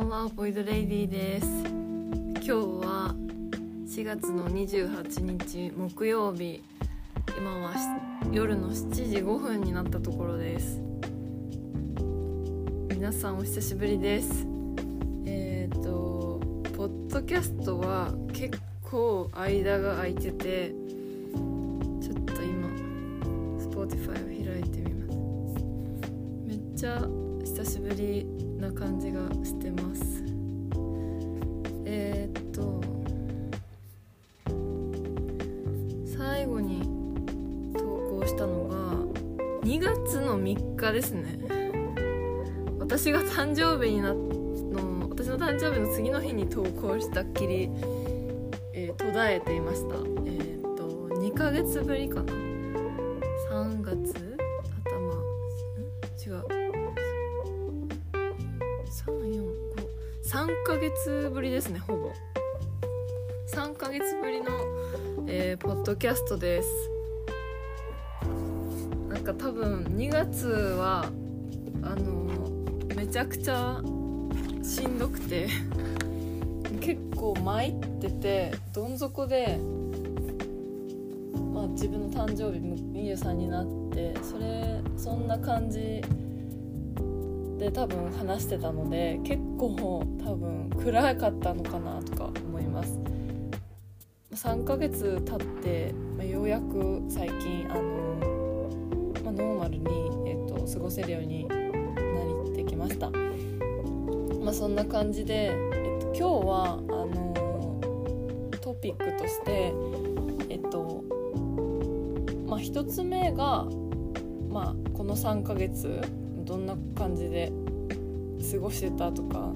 んはボイドレイディです。今日は4月の28日木曜日。今は夜の7時5分になったところです。皆さんお久しぶりです。えっ、ー、とポッドキャストは結構間が空いててちょっと今 Spotify を開いてみます。めっちゃ久しぶり。感じがしてます。えー、っと最後に投稿したのが2月の3日ですね。私が誕生日になの私の誕生日の次の日に投稿したっきり、えー、途絶えていました。えー、っと2ヶ月ぶりかな。月ぶりですねほぼ。3ヶ月ぶりの、えー、ポッドキャストです。なんか多分2月はあのめちゃくちゃしんどくて 結構参っててどん底で、まあ、自分の誕生日23になってそれそんな感じで多分話してたので結構多分暗かったのかなとか思います。3ヶ月経って、まあ、ようやく最近あの、まあ、ノーマルに、えーと、過ごせるようになってきました。まあそんな感じで、えっと、今日はあのトピックとしてえっとまあ一つ目がまあこの3ヶ月どんな感じで過ごしてたとか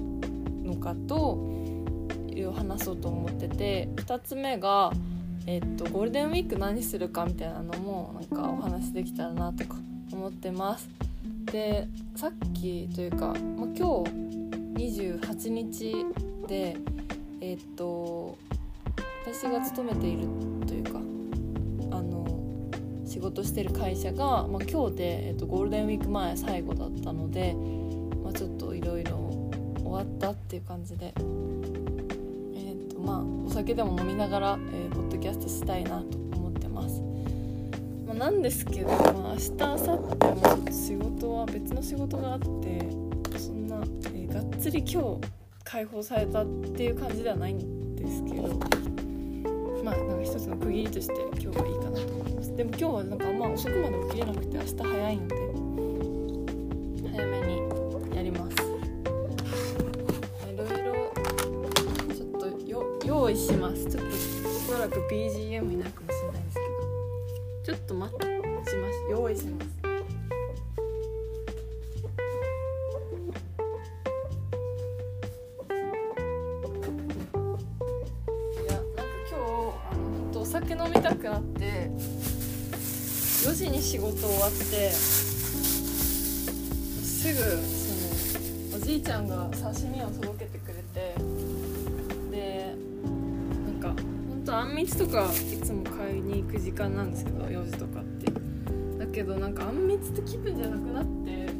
のかと話そうと思ってて2つ目が、えっと、ゴールデンウィーク何するかみたいなのもなんかお話できたらなとか思ってます。でさっきというか、まあ、今日28日でえっと私が勤めているというか仕事してる会社が、まあ、今日で、えっと、ゴールデンウィーク前最後だったので、ったっていう感じで、えーとまあ、お酒でも飲みながら、えー、ポッドキャストしたいなと思ってます。まあ、なんですけど、まあ、明日明後日も仕事は別の仕事があってそんな、えー、がっつり今日解放されたっていう感じではないんですけどまあなんか一つの区切りとして今日はいいかなと思います。でも今日はなんかあんま遅くまで起きれなくて明日早いんで仕事終わってすぐそのおじいちゃんが刺身を届けてくれてでなんかほんとあんみつとかいつも買いに行く時間なんですけど4時とかって。だけどなんかあんみつって気分じゃなくなって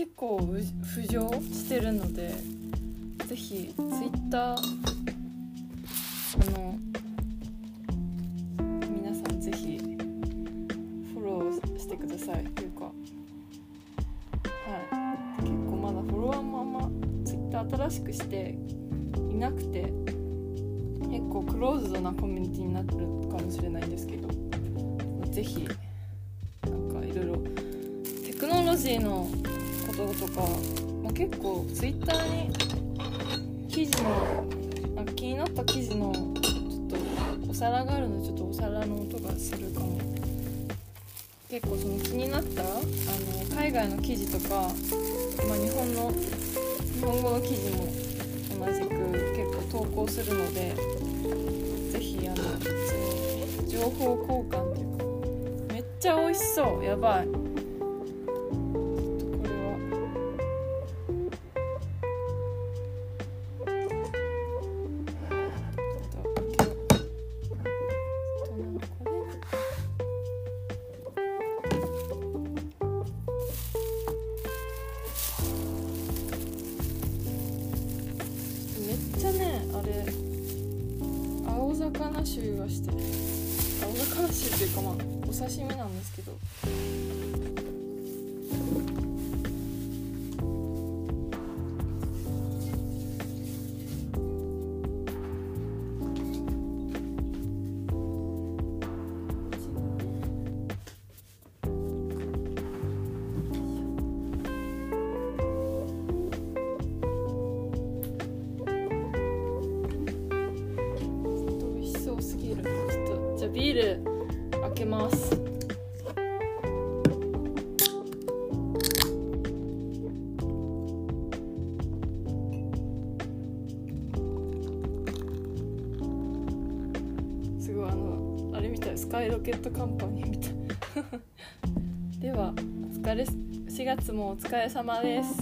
結構浮上してるので是非とか、まあ、結構 Twitter に記事のか気になった記事のちょっとお皿があるのでちょっとお皿の音がするかも。結構その気になったあの海外の記事とか、まあ、日本の日本語の記事も同じく結構投稿するのでぜひあの情報交換というかめっちゃ美味しそう。やばい。れ様です。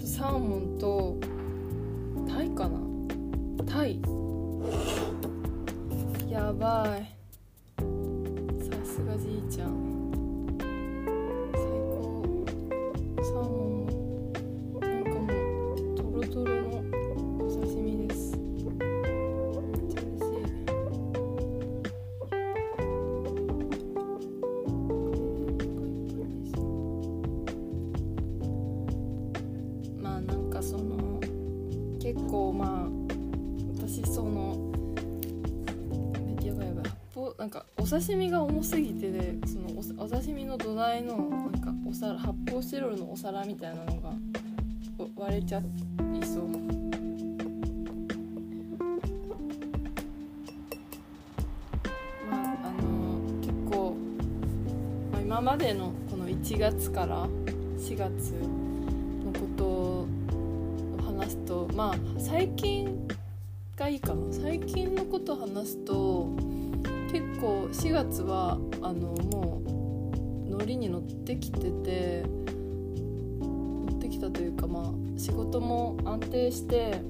とサーモンと刺身が重すぎてでそのお刺身の土台のなんかお皿発泡スチロールのお皿みたいなのが割れちゃいそう。まああの結構、まあ、今までのこの1月から4月つはあのもうノリに乗ってきてて乗ってきたというかまあ仕事も安定して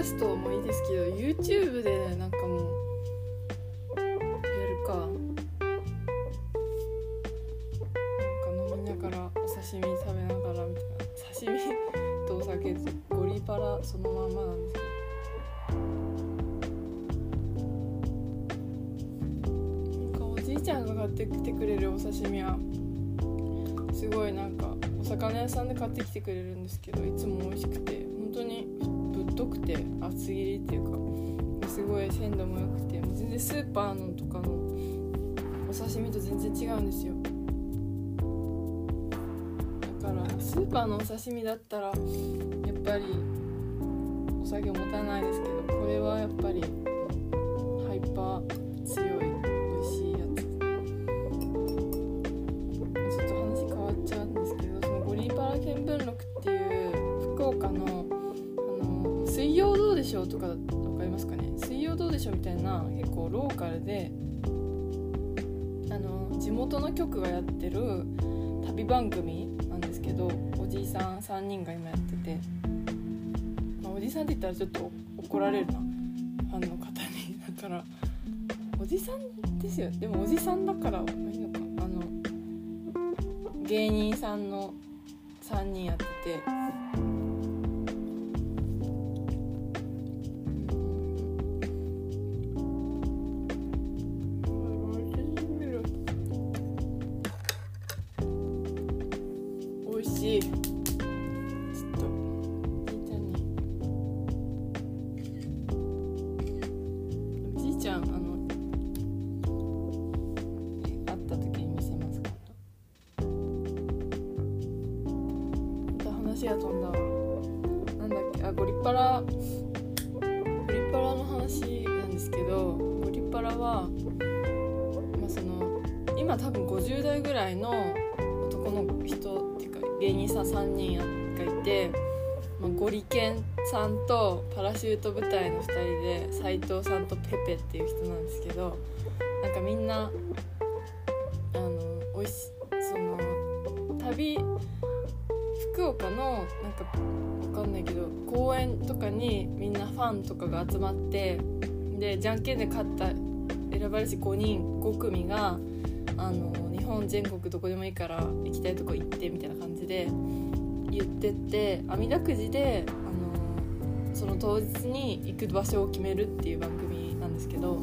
ャストもいいですけど YouTube でなんかもうやるか。なんか飲みながらお刺身食べながらみたいな。刺身とお酒とゴリパラそのまんまなんですけど。なんかおじいちゃんが買ってきてくれるお刺身はすごいなんかお魚屋さんで買ってきてくれるんですけど。厚切りっていうかすごい鮮度も良くて全然スーパーのとかのお刺身と全然違うんですよ。だからスーパーのお刺身だったらやっぱりお酒もたないですけどこれはやっぱりであの地元の局がやってる旅番組なんですけどおじいさん3人が今やってて、まあ、おじさんって言ったらちょっと怒られるな。ファンの方に。だからおじさんですよ。でもおじさんだからいいのか。あの芸人さんの3人やってて芸人さん3人がいて、まあ、ゴリケンさんとパラシュート部隊の2人で斉藤さんとペペっていう人なんですけどなんかみんなあのおいしその旅福岡のなんかわかんないけど公園とかにみんなファンとかが集まってでじゃんけんで勝った選ばれし5人5組があの本全国どこでもいいから行きたいとこ行ってみたいな感じで言ってって網だくじであのその当日に行く場所を決めるっていう番組なんですけど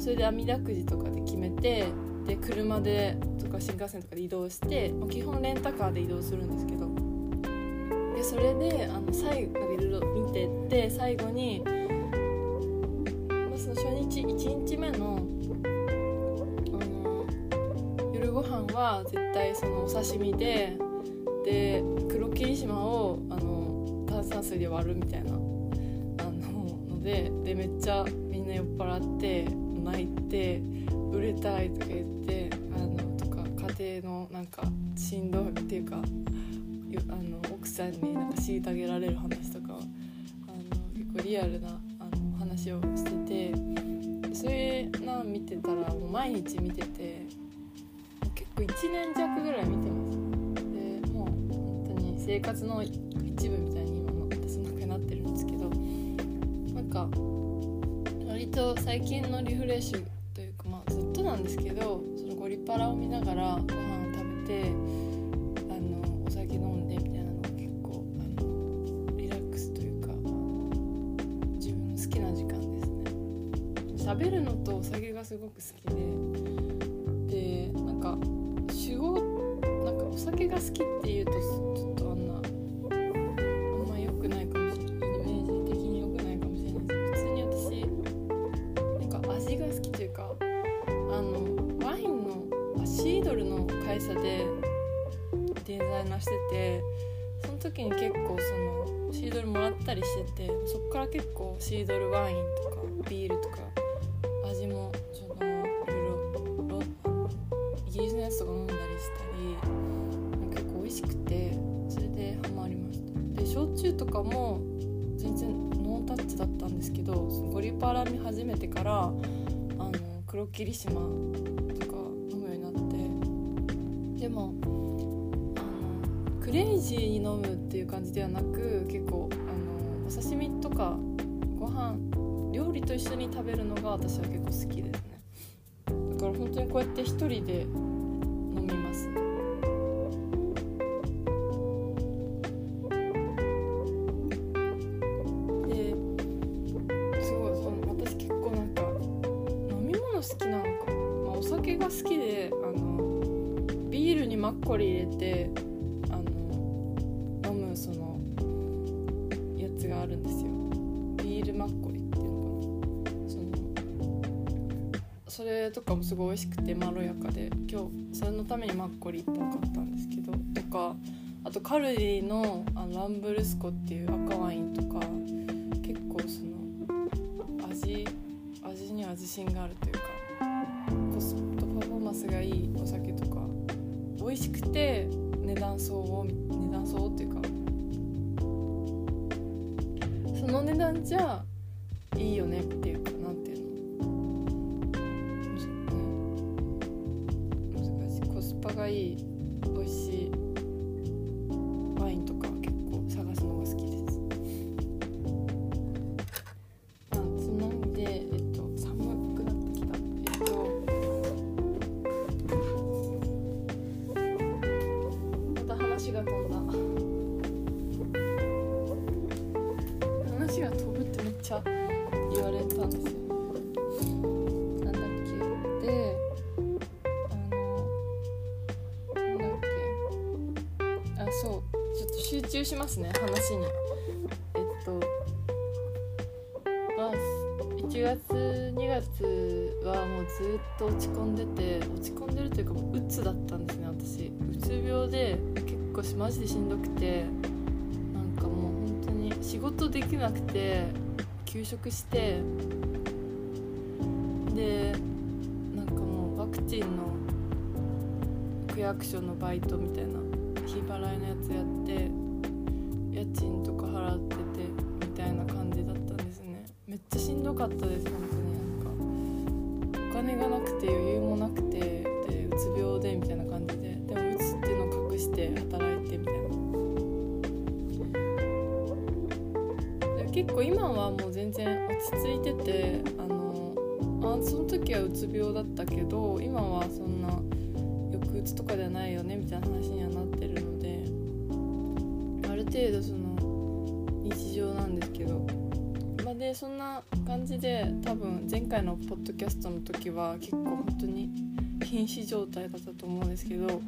それで網だくじとかで決めてで車でとか新幹線とかで移動してま基本レンタカーで移動するんですけどでそれであの最後いろいろ見てって最後に、まあ、その初日1日目のは絶対そのお刺身でで黒霧島をあの炭酸水で割るみたいなあののででめっちゃみんな酔っ払って泣いて売れたいとか言ってあのとか家庭のなんかしんどいっていうかあの奥さんになんか虐げられる話とかあの結構リアルなあの話をしててそれな見てたらもう毎日見てて1年弱ぐらい見てます。でもう本当に生活の一部みたいに今の私の中になってるんですけどなんか割と最近のリフレッシュというかまあずっとなんですけどそのゴリパラを見ながらご飯を食べてあのお酒飲んでみたいなのが結構あのリラックスというか自分の好きな時間ですね。喋るのとお酒がすごく好きでが好きっていうとちょっとあんなあんま良くないかもしれないイメージ的に良くないかもしれないです。普通に私なんか味が好きというかあのワインのシードルの会社でデザイナーしててその時に結構そのシードルもらったりしててそっから結構シードルワインとかビールとか味も焼酎とかも全然ノータッチだったんですけどそのゴリパラ見始めてからあの黒霧島とか飲むようになってでもあのクレイジーに飲むっていう感じではなく結構あのお刺身とかご飯料理と一緒に食べるのが私は結構好きですね。だから本当にこうやって一人で味しくてまろやかで今日それのためにマッコリ1本買ったんですけどとかあとカルディのあのランブルスコっていう赤ワインとか結構その味味には自信があるというかコストパフォーマンスがいいお酒とか美味しくて値段相応値段相応っていうかその値段じゃだったんですね私。うつ病で結構マジでしんどくてなんかもう本当に仕事できなくて休職してでなんかもうワクチンの区役所のバイトみたいな日払いのやつやって回のポッドキャストの時は結構本当に瀕死状態だったと思うんですけど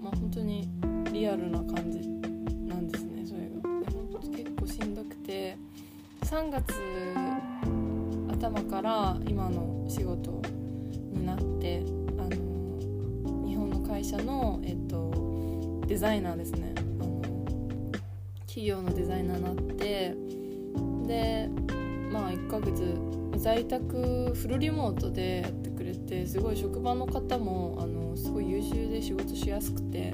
まあ本当にリアルな感じなんですねそれが。で本当結構しんどくて3月頭から今の仕事になってあの日本の会社の、えっと、デザイナーですねあの企業のデザイナーになってでまあ1ヶ月在宅フルリモートでやってくれてすごい職場の方もあのすごい優秀で仕事しやすくて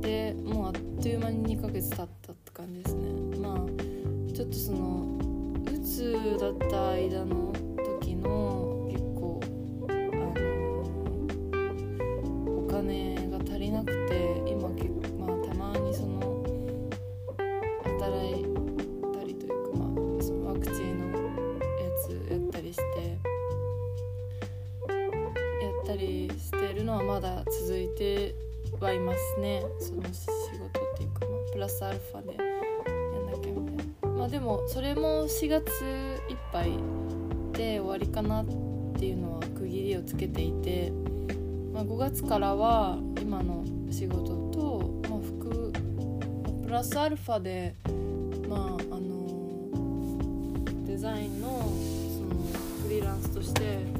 でもうあっという間に2ヶ月経ったって感じですね。まあちょっとそのうつだった間のそれも4月いっぱいで終わりかなっていうのは区切りをつけていて、まあ、5月からは今の仕事と、まあ、服プラスアルファでまああのデザインのそのフリーランスとして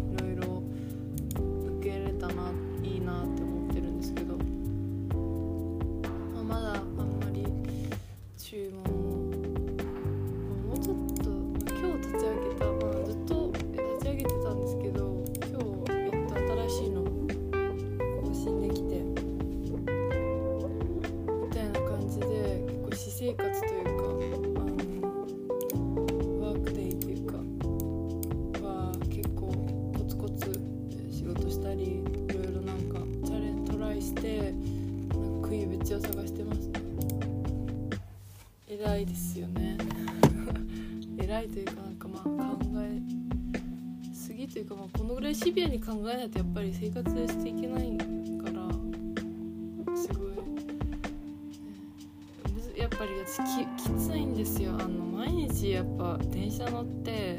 考えないとやっぱり生活していけないからすごい、ね。やっぱりききついんですよ。あの毎日やっぱ電車乗って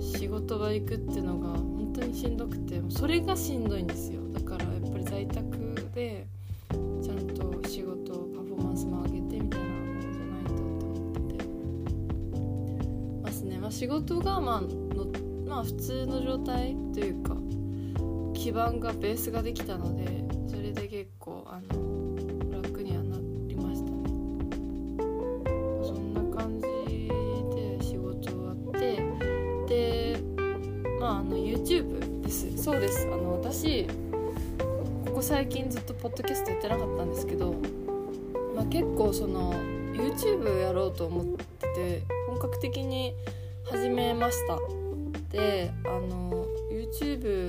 仕事場行くっていうのが本当にしんどくてそれがしんどいんですよ。だからやっぱり在宅でちゃんと仕事パフォーマンスも上げてみたいなものじゃないとって思ってて。ますね、まあ、仕事がまあのまあ普通の状態基盤がベースができたのでそれで結構あの楽にはなりましたね。そんな感じで仕事終わってでまああの YouTube です。そうです。あの私ここ最近ずっとポッドキャストやってなかったんですけど、まあ、結構その YouTube やろうと思ってて本格的に始めました。であの YouTube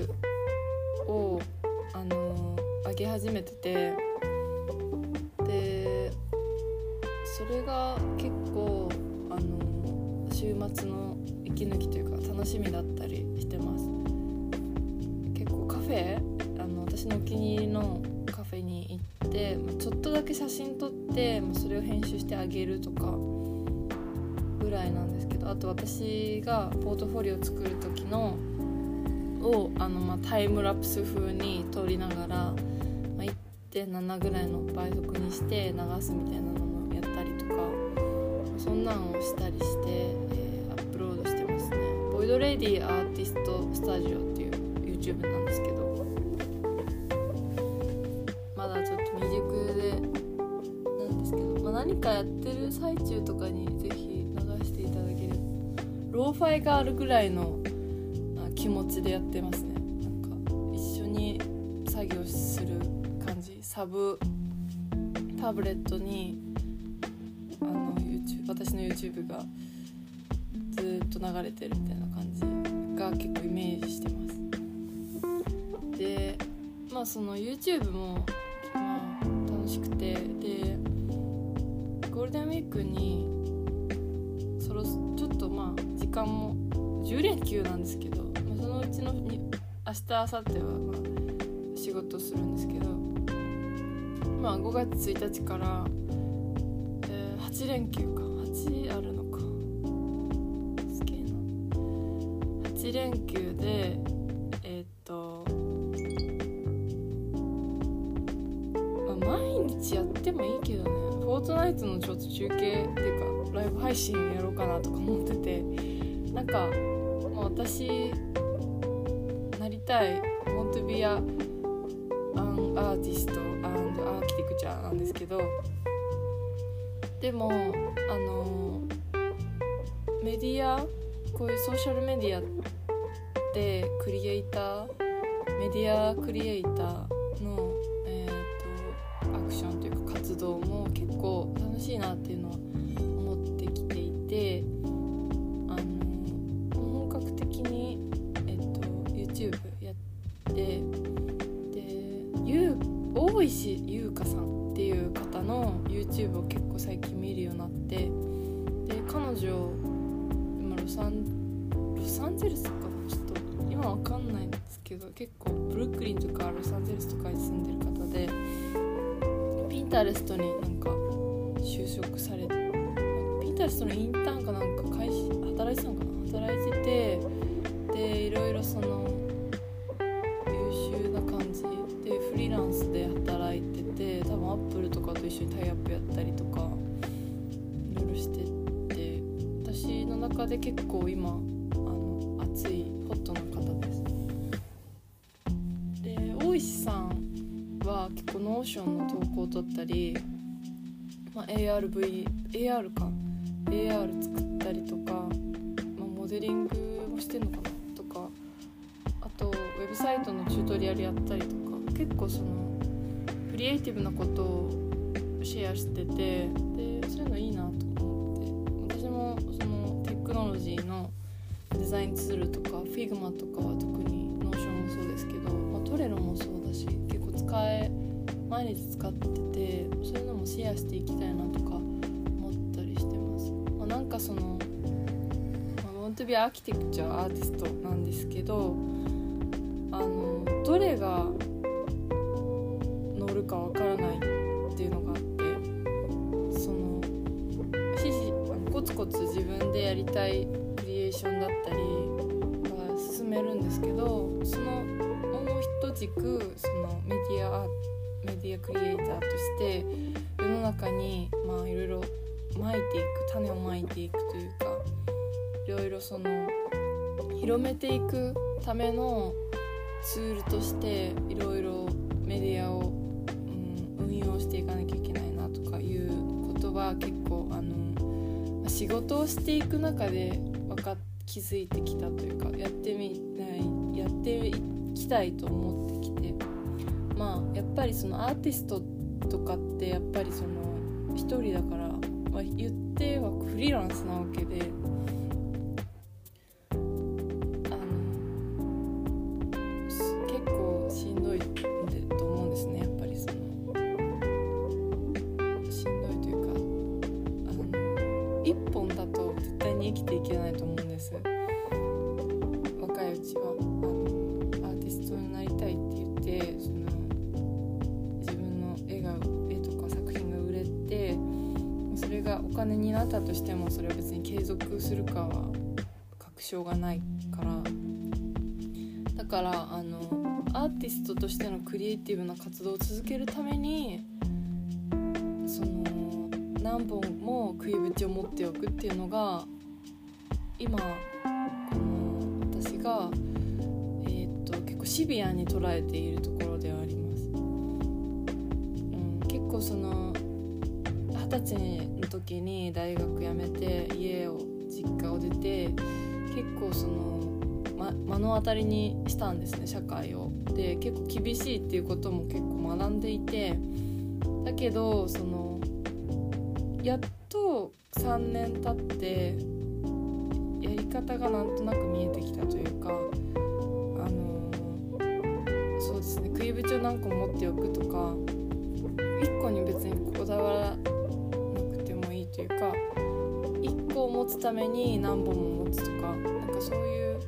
私がポートフォリオ作る時のをあの、まあ、タイムラプス風に撮りながら、まあ、1.7ぐらいの倍速にして流すみたいなのもやったりとかそんなんをしたりして、えーアップロードしてますね。ボイドレディアーティストスタジオっていう YouTube なんですけどまだちょっと未熟でなんですけど、まあ、何かやってる最中とかにローファイがあるぐらいの気持ちでやってますね。なんか一緒に作業する感じ。サブタブレットにあの YouTube 私の YouTube がずっと流れてるみたいな感じが結構イメージしてます。でまあその YouTube もまあ楽しくて。でゴールデンウィークに日明後日はまあ仕事するんですけどまあ5月1日から、えー8連休か。8あるでもあのメディアこういうソーシャルメディアでクリエイターメディアクリエイなんか就職されてピンタレストのインターンかなんか会社働いてたのかな？働いててでいろいろその優秀な感じでフリーランスで働いてて多分アップルとかと一緒にタイアップやったりとかいろいろしてて私の中で結構今あの熱いホットな方です。で大石さんは結構 Notion の投稿を取ったり、まあ、 AR VR か。AR 作ったりとか、まあ、モデリングもしてんのかな？とか。あとウェブサイトのチュートリアルやったりとか。結構そのクリエイティブなことをシェアしててでそういうのいいなと思って。私もそのテクノロジーのデザインツールとか Figma とかは特に Notion もそうですけど、まあ、 Trello もそうだし結構使え毎日使っててそういうのもシェアしていきたいなとか思ったりしてます、まあ、なんかその、 want to be a architecture artist なんですけどあのどれが広めていくためのツールとしていろいろメディアを、うん、運用していかなきゃいけないなとかいうことは結構あの仕事をしていく中で分か気づいてきたというかやってみないやっていきたいと思ってきてまあやっぱりそのアーティストとかってやっぱりその一人だから、まあ、言ってはフリーランスなわけで。金になったとしてもそれは別に継続するかは確証がないから。だからあのアーティストとしてのクリエイティブな活動を続けるためにその何本も食いぶちを持っておくっていうのが今この私が、えー、っと結構シビアに捉えているとこ二十歳の時に大学辞めて家を実家を出て結構その、ま、目の当たりにしたんですね社会を。で結構厳しいっていうことも結構学んでいてだけどそのやっと3年経ってやり方がなんとなく見えてきたというかあのそうですね食いぶちを何個持っておくとかつために何本も持つとかなんかそういう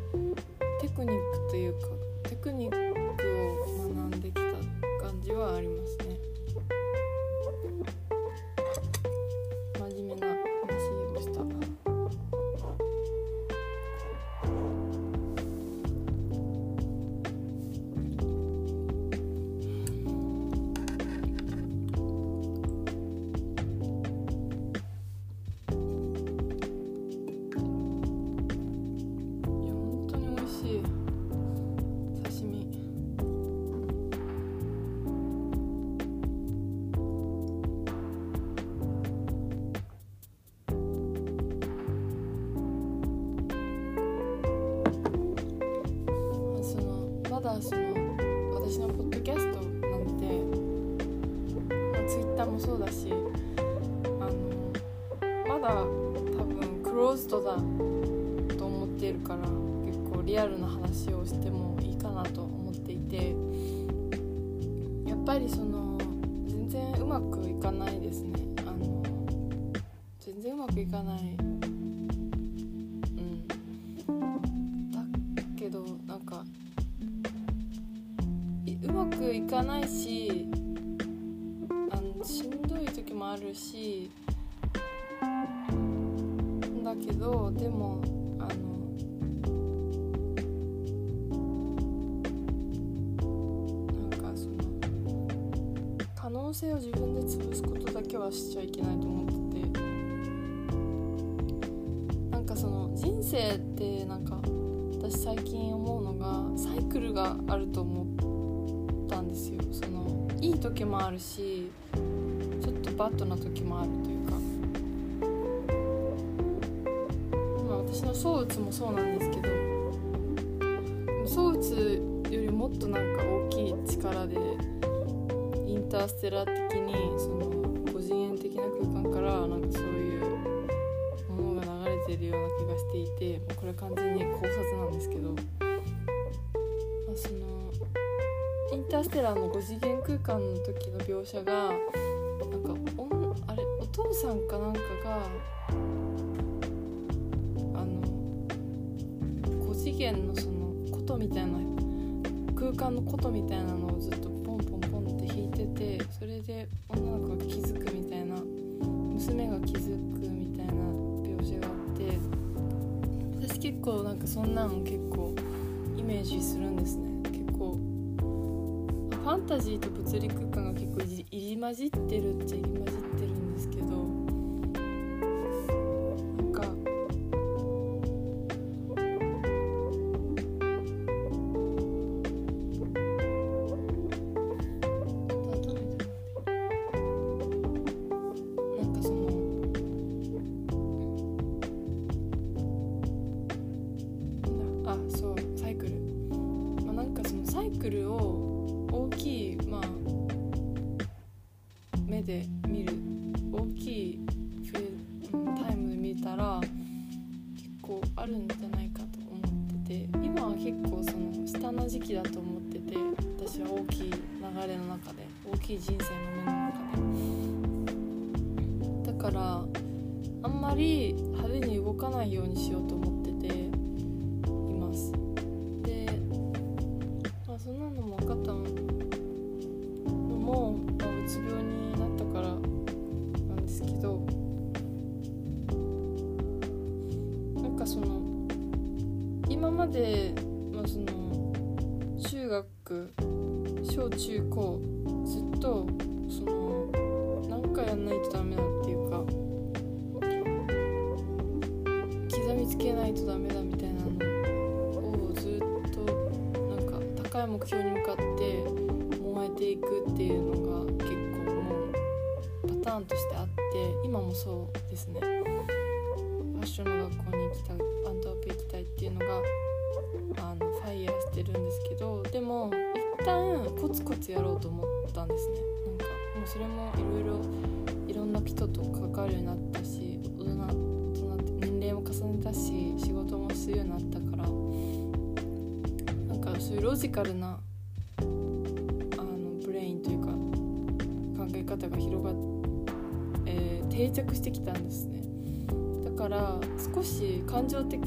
ぱりその全然うまくいかないですね。あの全然うまくいかない。しちゃいけないと思ってて。なんかその人生ってなんか私最近思うのがサイクルがあると思ったんですよ。そのいい時もあるしちょっとバッドな時もあるというか。まあ私の躁うつもそうなんですけど躁うつよりもっとなんか大きい力でインターステラ完全に考察なんですけど、まあ、そのインターステラーの5次元空間の時の描写がなんかおあれお父さんかなんかがあの5次元のその琴みたいな空間の琴みたいなかそんなん結構イメージするんですね。結構ファンタジーと物理空間が結構入り入り混じってるっちゃ入たら結構あるんじゃないかと思ってて今は結構その下の時期だと思ってて私は大きい流れの中で大きい人生の目の中で。だからあんまり派手に動かないようにしようと思ってそれもいろいろいろんな人と関わるようになったし大人となって年齢も重ねたし仕事もするようになったからなんかそういうロジカルなあのブレインというか考え方が広がっ、えー定着してきたんですね。だから少し感情的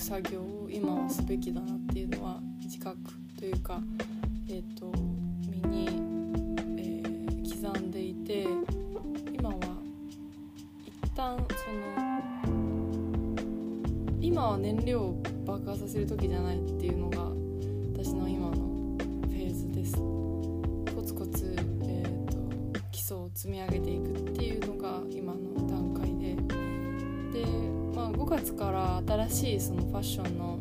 く作業を今はすべきだなっていうのは自覚というかえっ、と身に、えー刻んでいて今は一旦その今は燃料を爆破させる時じゃないっていうのが月から新しいそのファッションの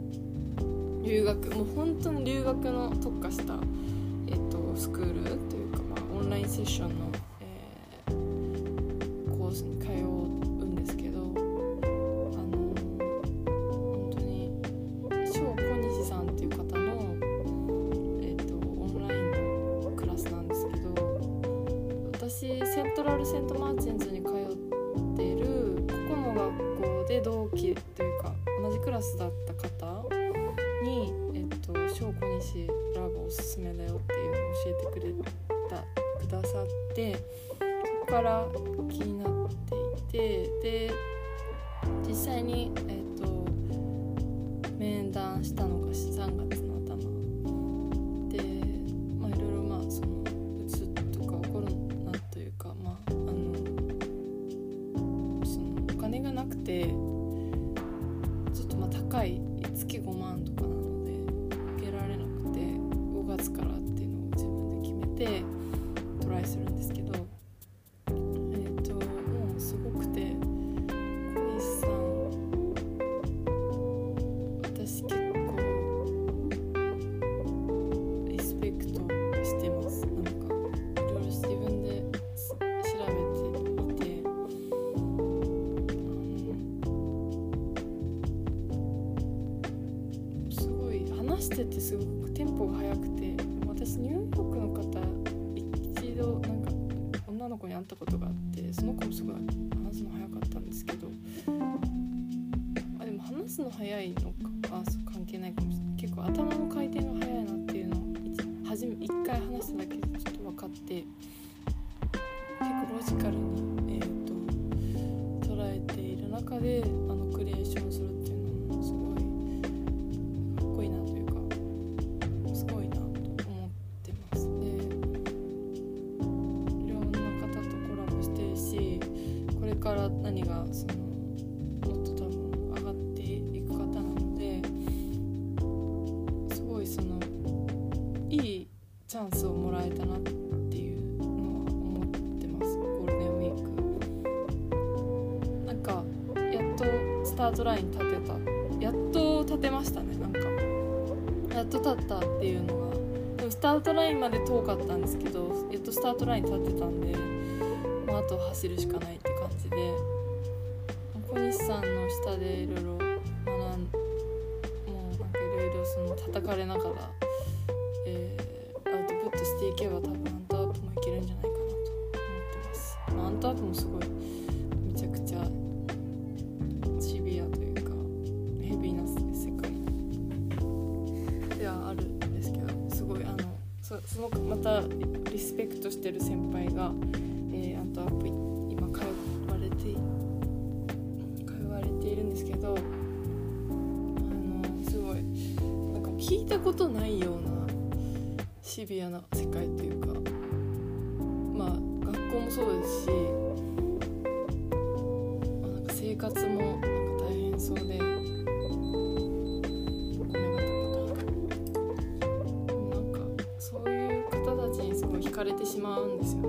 留学もう本当に留学の特化した、えっ、とスクールというか、まあ、オンラインセッションの、トライン立てた。やっと立てましたねなんか。やっと立ったっていうのがでもスタートラインまで遠かったんですけどやっとスタートライン立ってたんでまああと走るしかないって感じで。小西さんの下でいろいろ学んもうなんかいろいろその叩かれながら、ことないようなシビアな世界というかまあ学校もそうですし、まあ、なんか生活もなんか大変そうでなんかそういう方たちにすごい惹かれてしまうんですよね。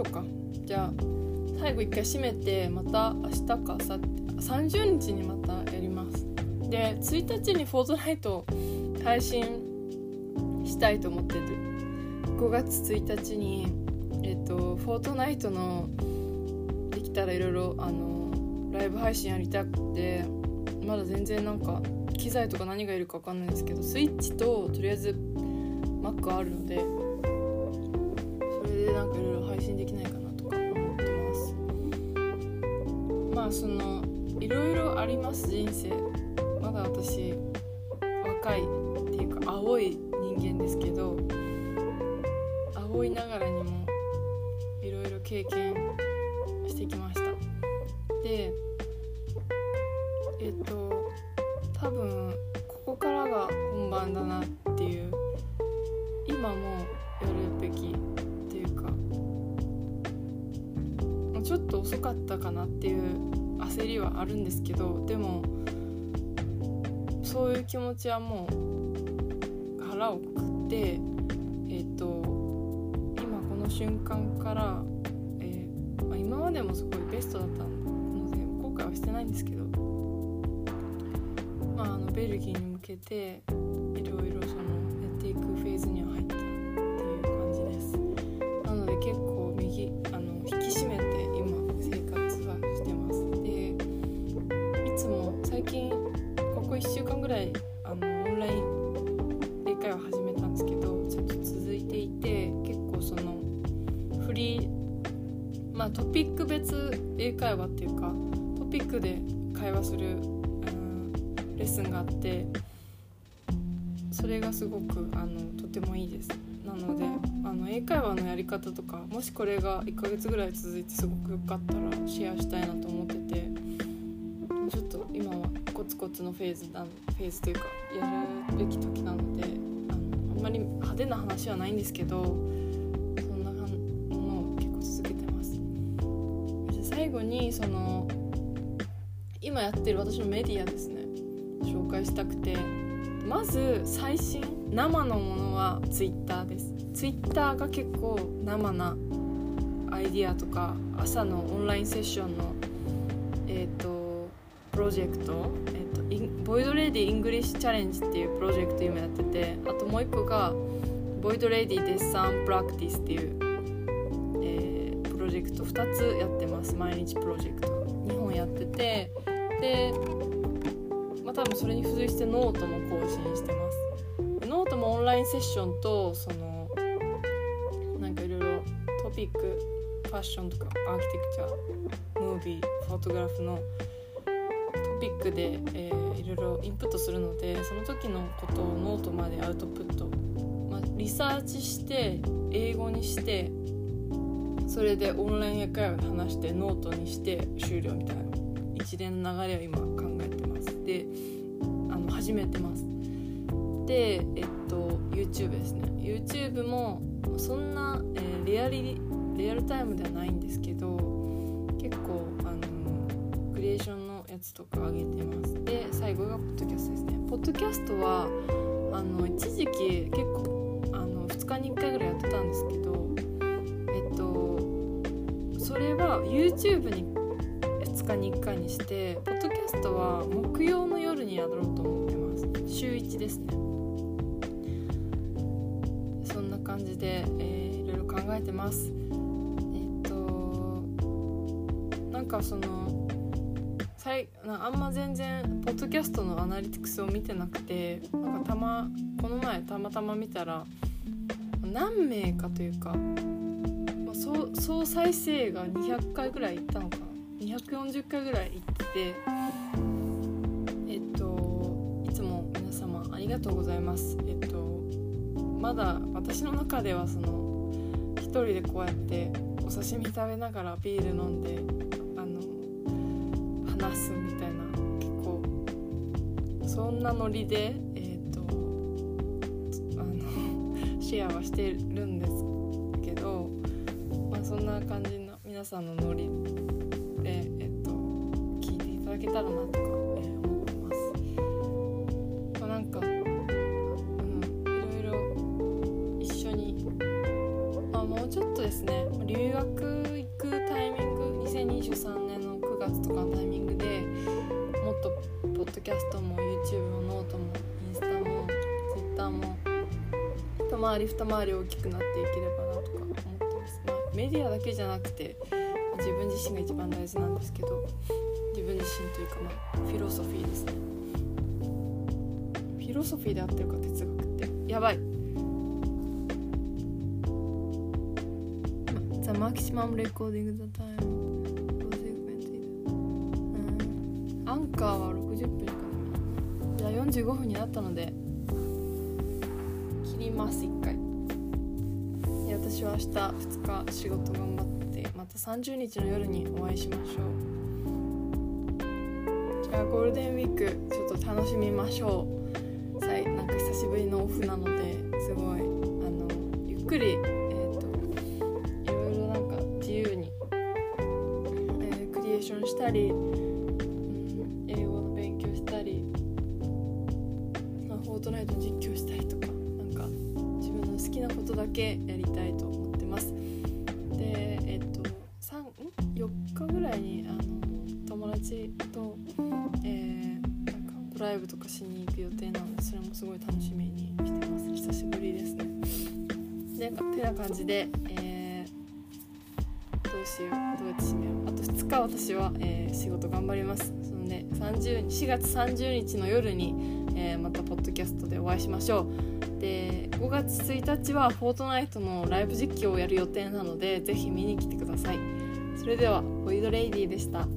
ょうか？じゃあ最後一回締めてまた明日か明後日30日にまたやります。で1日にフォートナイト配信したいと思ってる5月1日にえっとフォートナイトのできたらいろいろあのライブ配信やりたくてまだ全然なんか機材とか何がいるか分かんないんですけどスイッチととりあえず Mac あるのででなんかいろいろ配信できないかなとか思ってます。まあそのいろいろあります。人生。まだ私若いっていうか青い人間ですけど青いながらにもいろいろ経験気持ちはもう腹をくくってえっ、と今この瞬間から、えーまあ、今までもすごいベストだったので後悔はしてないんですけど、まあ、あのベルギーに向けて会話っていうかトピックで会話する、うん、レッスンがあってそれがすごくあのとてもいいです。なのであの英会話のやり方とかもしこれが1ヶ月ぐらい続いてすごく良かったらシェアしたいなと思っててちょっと今はコツコツのフェーズなフェーズというかやるべき時なのであのあんまり派手な話はないんですけど今やってる私のメディアですね。紹介したくて。まず最新生のものは Twitter です。Twitter が結構生なアイディアとか朝のオンラインセッションのえっ、とプロジェクト、えーと、 Void Lady English Challenge っていうプロジェクト今やっててあともう一個が Void Lady デッサン Practice っていう、えープロジェクト。2つやってます。毎日プロジェクト。2本やっててでまあ多分それに付随してノートも更新してます。ノートもオンラインセッションとそのなんかいろいろトピックファッションとか architecture movie photograph のトピックで、えー、いろいろインプットするのでその時のことをノートまでアウトプット、まあ、リサーチして英語にしてそれでオンライン英会話で話してノートにして終了みたいな。一連の流れを今考えてます。であの始めてます。でえっと YouTube ですね。YouTube もそんな、えーリアリリアルタイムではないんですけど結構あのクリエーションのやつとか上げてます。で最後がポッドキャストですね。ポッドキャストはあの一時期結構あの2日に1回ぐらいやってたんですけどえっとそれは YouTube に日に1回にしてポッドキャストは木曜の夜にやろうと思ってます。週1ですね。そんな感じで、えーいろいろ考えてます。えっとなんかそのさいなあんま全然ポッドキャストのアナリティクスを見てなくてなんかたまこの前たまたま見たら何名かというか、まあ、総再生が200回ぐらいいったのか240回ぐらいいっててえっといつも皆様ありがとうございます。えっとまだ私の中ではその一人でこうやってお刺身食べながらビール飲んであの話すみたいな結構そんなノリでえっ、とあの シェアはしてるんですけど、まあ、そんな感じの皆さんのノリけたらなとか、え思ってます。まあ、なんか、うん、いろいろ一緒にあもうちょっとですね留学行くタイミング2023年の9月とかのタイミングでもっとポッドキャストも YouTube もノートもインスタも Twitter も一回り二回り大きくなっていければなとか思ってます、ま、メディアだけじゃなくて自分自身が一番大事なんですけど自分自身というかまあフィロソフィーですね。フィロソフィーであってるか哲学って。やばい。The maximum recording the time うん。アンカーは60分かなじゃあ45分になったので切ります1回。で私は明日2日仕事頑張ってまた30日の夜にお会いしましょう。ゴールデンウィークちょっと楽しみましょう。私は、えー、仕事頑張ります。そのね30 4月30日の夜に、えー、またポッドキャストでお会いしましょう。で5月1日はフォートナイトのライブ実況をやる予定なのでぜひ見に来てください。それではボイドレイディでした。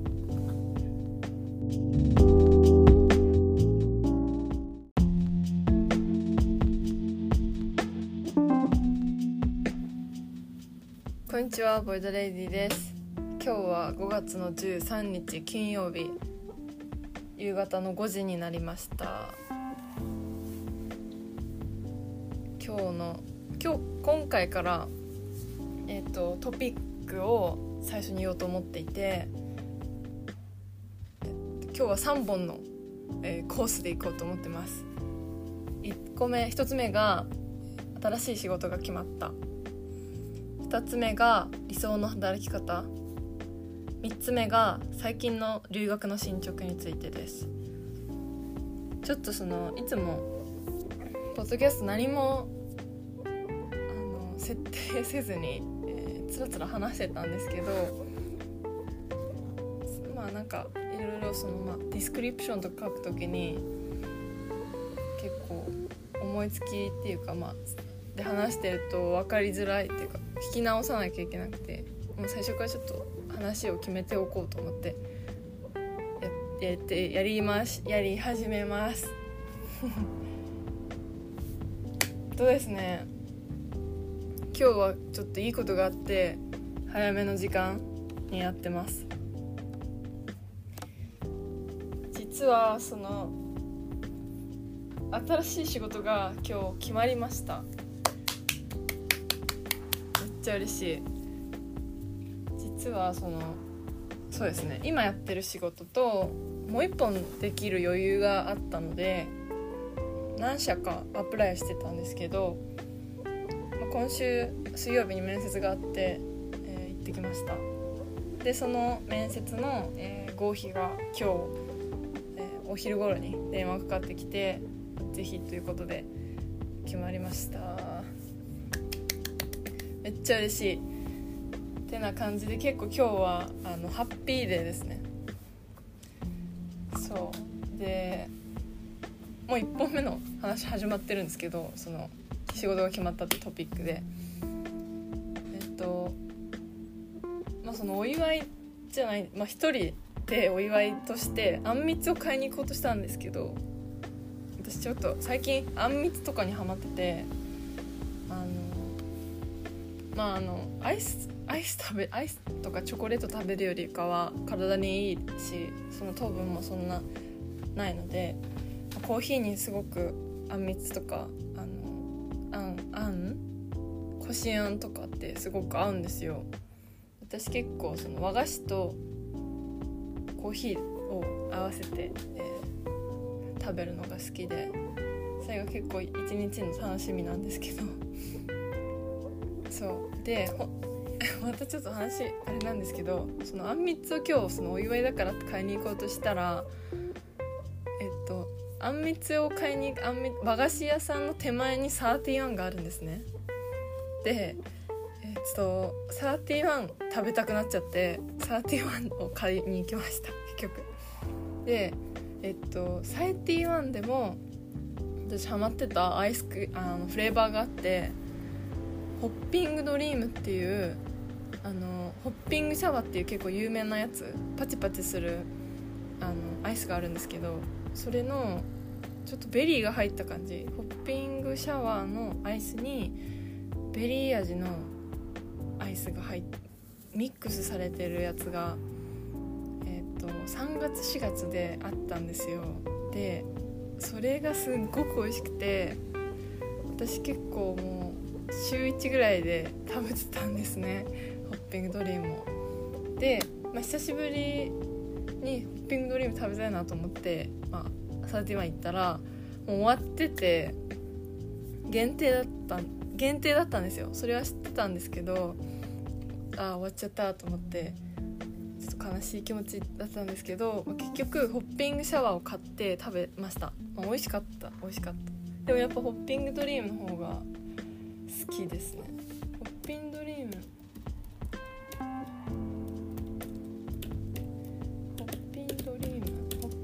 こんにちはボイドレイディです。今日は5月の13日金曜日。夕方の5時になりました。今日の今日今回からえっ、ー、とトピックを最初に言おうと思っていて。今日は3本の、えー、コースで行こうと思ってます。1個目1つ目が新しい仕事が決まった。2つ目が理想の働き方。3つ目が最近の留学の進捗についてです。ちょっとそのいつもポッドキャスト何もあの設定せずに、えー、つらつら話してたんですけどまあなんかいろいろその、まあ、ディスクリプションとか書くときに結構思いつきっていうかまあで話してると分かりづらいっていうか聞き直さなきゃいけなくてもう最初からちょっと話を決めておこうと思ってややってやりますやり始めます。とですね今日はちょっといいことがあって早めの時間にやってます。実はその新しい仕事が今日決まりました。めっちゃ嬉しい。実はそのそうですね今やってる仕事ともう一本できる余裕があったので何社かアプライしてたんですけどまあ今週水曜日に面接があって、えー、行ってきました。でその面接の、えー、合否が今日、えー、お昼頃に電話かかってきて是非ということで決まりました。めっちゃ嬉しい。てな感じで結構今日はあのハッピーデーですね。そう。でもう1本目の話始まってるんですけどその仕事が決まったってトピックで。えっとまあそのお祝いじゃないまあ一人でお祝いとしてあんみつを買いに行こうとしたんですけど私ちょっと最近あんみつとかにハマっててあのまああのアイスアイス食べアイスとかチョコレート食べるよりかは体にいいしその糖分もそんなないのでコーヒーにすごくあんみつとかあのあんあん？こしあんとかってすごく合うんですよ。私結構その和菓子とコーヒーを合わせて、えー、食べるのが好きでそれが結構一日の楽しみなんですけど。そう。で またちょっと話あれなんですけどそのあんみつを今日そのお祝いだからって買いに行こうとしたらえっとあんみつを買いにあんみ和菓子屋さんの手前にサーティワンがあるんですね。でえっとサーティワン食べたくなっちゃってサーティワンを買いに行きました結局。でえっとサーティワンでも私ハマってたアイスクあのフレーバーがあってホッピングドリームっていうあのホッピングシャワーっていう結構有名なやつパチパチするあのアイスがあるんですけどそれのちょっとベリーが入った感じホッピングシャワーのアイスにベリー味のアイスが入ってミックスされてるやつがえ、ー、と3月4月であったんですよ。でそれがすっごく美味しくて私結構もう週1ぐらいで食べてたんですね。ピングドリームを。で、まあ、久しぶりにホッピングドリーム食べたいなと思って、まあ、サーティワン行ったらもう終わってて限定だった限定だったんですよ。それは知ってたんですけどああ終わっちゃったと思ってちょっと悲しい気持ちだったんですけど、まあ、結局ホッピングシャワーを買って食べました、まあ、美味しかった。美味しかった。でもやっぱホッピングドリームの方が好きですね。ホッピン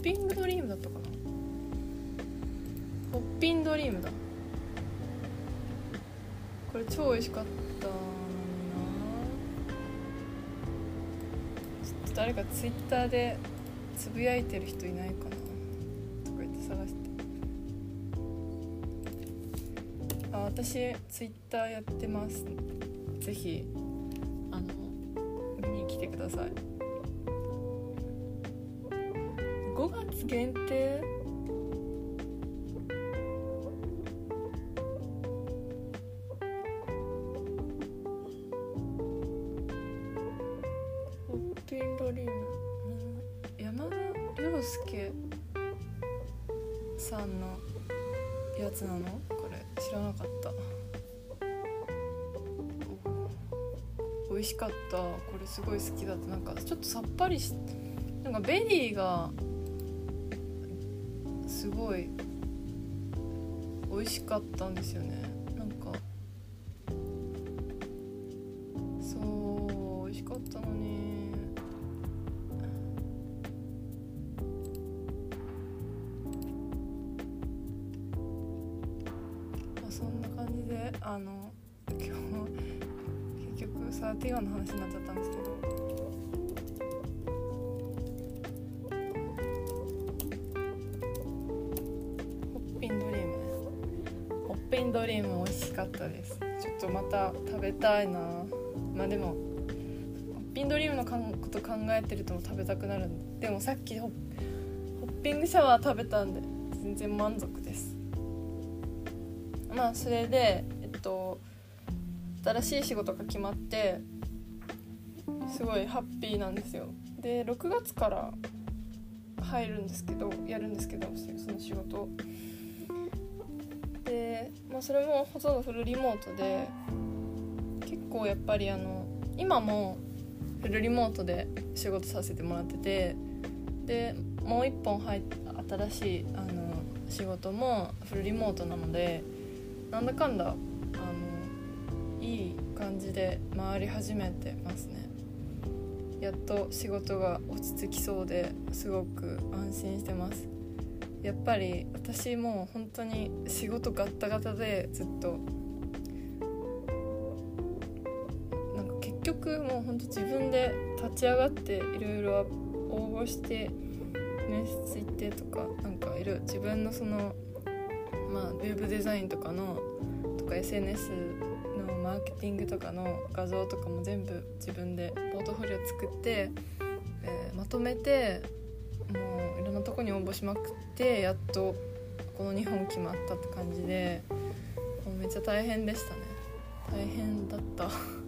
ピングドリームだったかな。ホッピンドリームだ。これ超美味しかったのにな。ちょっと誰かツイッターでつぶやいてる人いないかな。とか言って探して。あ私ツイッターやってます。ぜひあの見に来てください。5月限定？ピンバリーナ。山田涼介。さんの。やつなの？これ知らなかった美味しかったこれすごい好きだったなんかちょっとさっぱりしなんかベリーがすごい美味しかったんですよね。えてるとも食べたくなるん。ででもさっきホッピングシャワー食べたんで全然満足です。まあそれでえっと新しい仕事が決まってすごいハッピーなんですよ。で6月から入るんですけどやるんですけどその仕事で、まあ、それもほとんどフルリモートで結構やっぱりあの今もリモートで仕事させてもらっててでもう一本入新しいあの仕事もフルリモートなのでなんだかんだあのいい感じで回り始めてますね。やっと仕事が落ち着きそうですごく安心してます。やっぱり私も本当に仕事ガッタガタでずっともう本当自分で立ち上がっていろいろ応募して面接行ってとかなんかいる自分のそのまあウェブデザインとかのとか SNS のマーケティングとかの画像とかも全部自分でポートフォリオ作って、えー、まとめてもういろんなとこに応募しまくってやっとこの2本決まったって感じでもうめっちゃ大変でしたね。大変だった。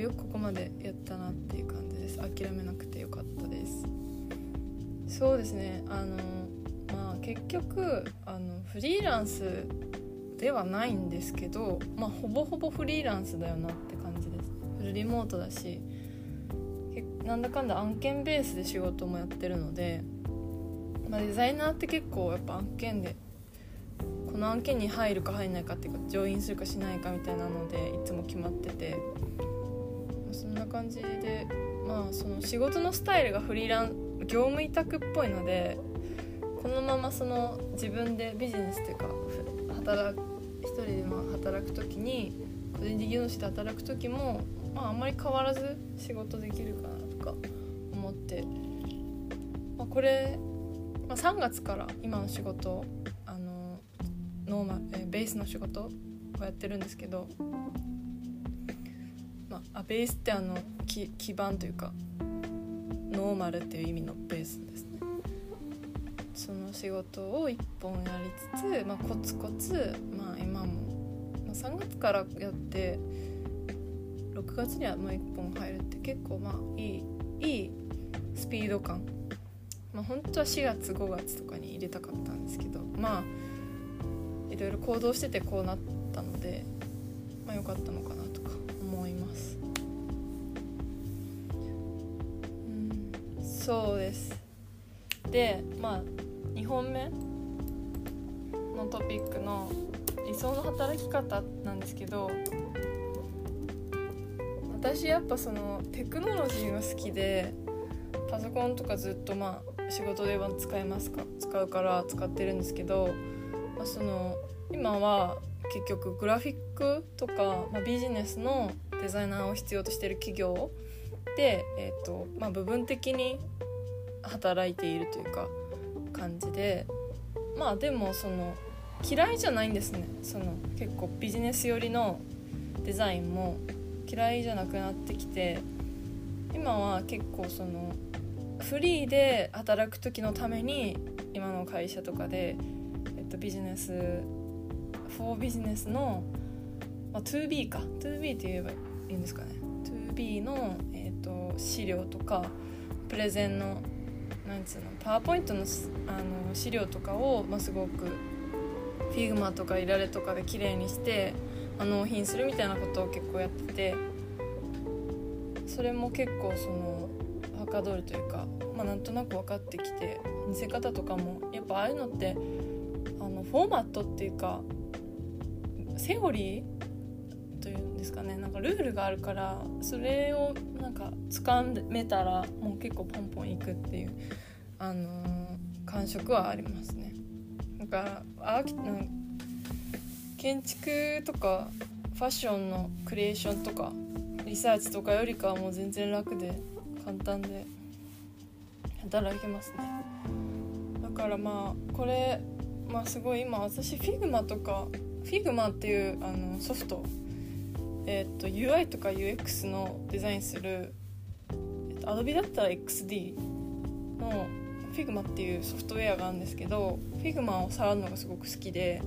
よくここまでやったなっていう感じです。諦めなくてよかったです。そうですね。あのまあ結局あのフリーランスではないんですけどまあほぼほぼフリーランスだよなって感じです。フルリモートだしなんだかんだ案件ベースで仕事もやってるので、まあ、デザイナーって結構やっぱ案件でこの案件に入るか入んないかっていうかジョインするかしないかみたいなのでいつも決まってて。そんな感じでまあその仕事のスタイルがフリーラン業務委託っぽいのでこのままその自分でビジネスっていうか働く一人でまあ働く時に個人事業主で働く時も、まあ、あんまり変わらず仕事できるかなとか思って、まあ、これ、まあ、3月から今の仕事あのノーマえベースの仕事をやってるんですけど、あ、ベースってあの基基盤というかノーマルっていう意味のベースですね。その仕事を1本やりつつ、まあ、コツコツ、まあ、今も、まあ、3月からやって6月にはもう1本入るって結構まあいいいいスピード感、まあ、本当は4月5月とかに入れたかったんですけどまあいろいろ行動しててこうなったので、まあ、よかったのかなそうです。でまあ2本目のトピックの理想の働き方なんですけど私やっぱそのテクノロジーが好きでパソコンとかずっとまあ仕事では使いますか？使うから使ってるんですけど、まあ、その今は結局グラフィックとか、まあ、ビジネスのデザイナーを必要としてる企業で、えーとまあ、部分的に働いているというか感じでまあでもその嫌いじゃないんですね。その結構ビジネス寄りのデザインも嫌いじゃなくなってきて今は結構そのフリーで働く時のために今の会社とかで、えっと、ビジネスフォービジネスの、まあ、2B か。2B って言えばいいんですかね。2B の、え、資料とかプレゼンのなんつうのパワーポイントのあの資料とかを、まあ、すごく Figma とかイラレとかで綺麗にして納品するみたいなことを結構やっててそれも結構そのはかどるというか、まあ、なんとなく分かってきて見せ方とかもやっぱああいうのってあのフォーマットっていうかセオリーというんですかねなんかルールがあるからそれをなんか掴めたらもう結構ポンポンいくっていう、あのー、感触はありますね。なんかアー建築とかファッションのクリエーションとかリサーチとかよりかはもう全然楽で簡単で働けますねだからまあこれまあすごい今私 Figma とか Figma っていうあのソフトえっと UI とか UX のデザインする、えっと、Adobe だったら XD の Figma っていうソフトウェアがあるんですけど Figma を触るのがすごく好きで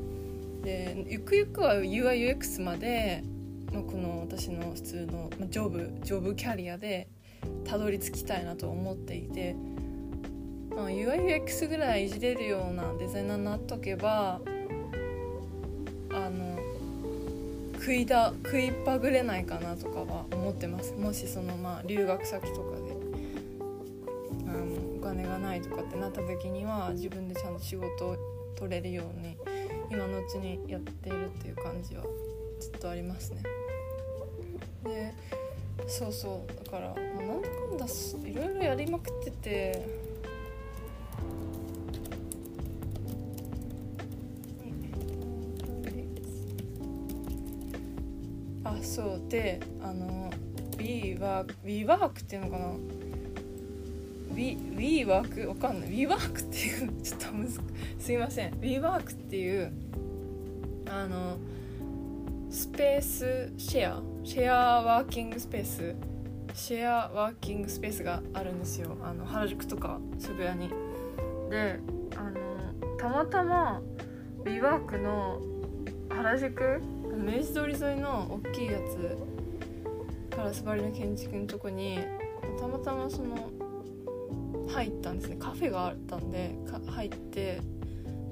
でゆくゆくは UIUX まで、まあ、この私の普通の、まあ、ジョブジョブキャリアでたどり着きたいなと思っていて、まあ、UIUX ぐらいいじれるようなデザイナーになっとけばあの食いだ食いっぱぐれないかなとかは思ってます。もしそのまあ留学先とかで。あのお金がないとかってなった時には自分でちゃんと仕事を取れるように今のうちにやっているっていう感じはずっとありますね。でそうそう。だからもうなんだかんだいろいろやりまくっててそうであの We Work We Work っていうのかな？We, We Work わかんない。We Work っていう ちょっとむずすいません。We Work っていうあのスペースシェア？シェアワーキングスペースシェアワーキングスペースがあるんですよ。あの原宿とか渋谷に。であのたまたま We Work の原宿明治通り沿いの大きいやつガラス張りの建築のとこにたまたまその入ったんですね。カフェがあったんで入って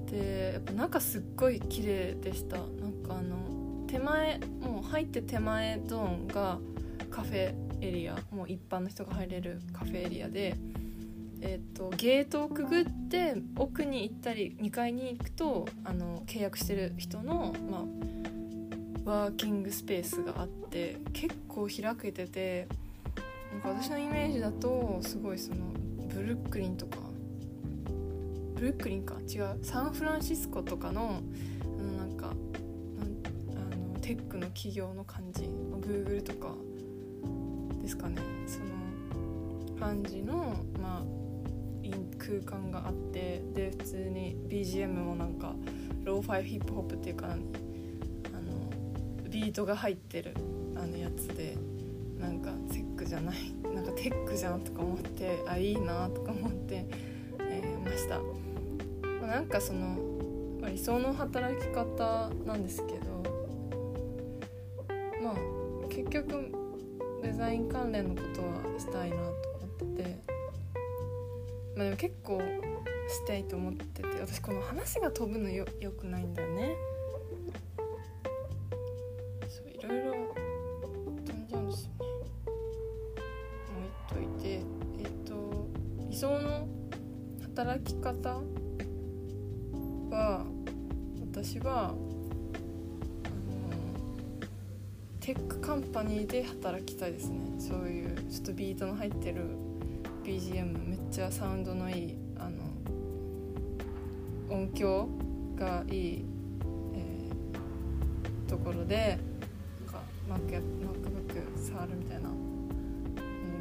でやっぱ中すっごい綺麗でした。なんかあの手前もう入って手前ゾーンがカフェエリア。もう一般の人が入れるカフェエリアで、えーと、ゲートをくぐって奥に行ったり2階に行くとあの契約してる人の、まあ、ワーキングスペースがあって結構開けててなんか私のイメージだとすごいそのブルックリンとかブルックリンか？違うサンフランシスコとかのなんかあのテックの企業の感じ Google とかですかね。その感じのまあ空間があってで普通に BGM もなんかローファイヒップホップっていうかビートが入ってるあのやつでなんかテックじゃないなんかテックじゃんとか思ってあいいなとか思って、えー、ました。なんかその、まあ、理想の働き方なんですけどまあ結局デザイン関連のことはしたいなと思っててまあでも結構したいと思ってて私この話が飛ぶのよよくないんだよねテックカンパニーで働きたいですねそういうちょっとビートの入ってる BGM めっちゃサウンドのいいあの音響がいい、えー、ところでなんか MacBook 触るみたいなの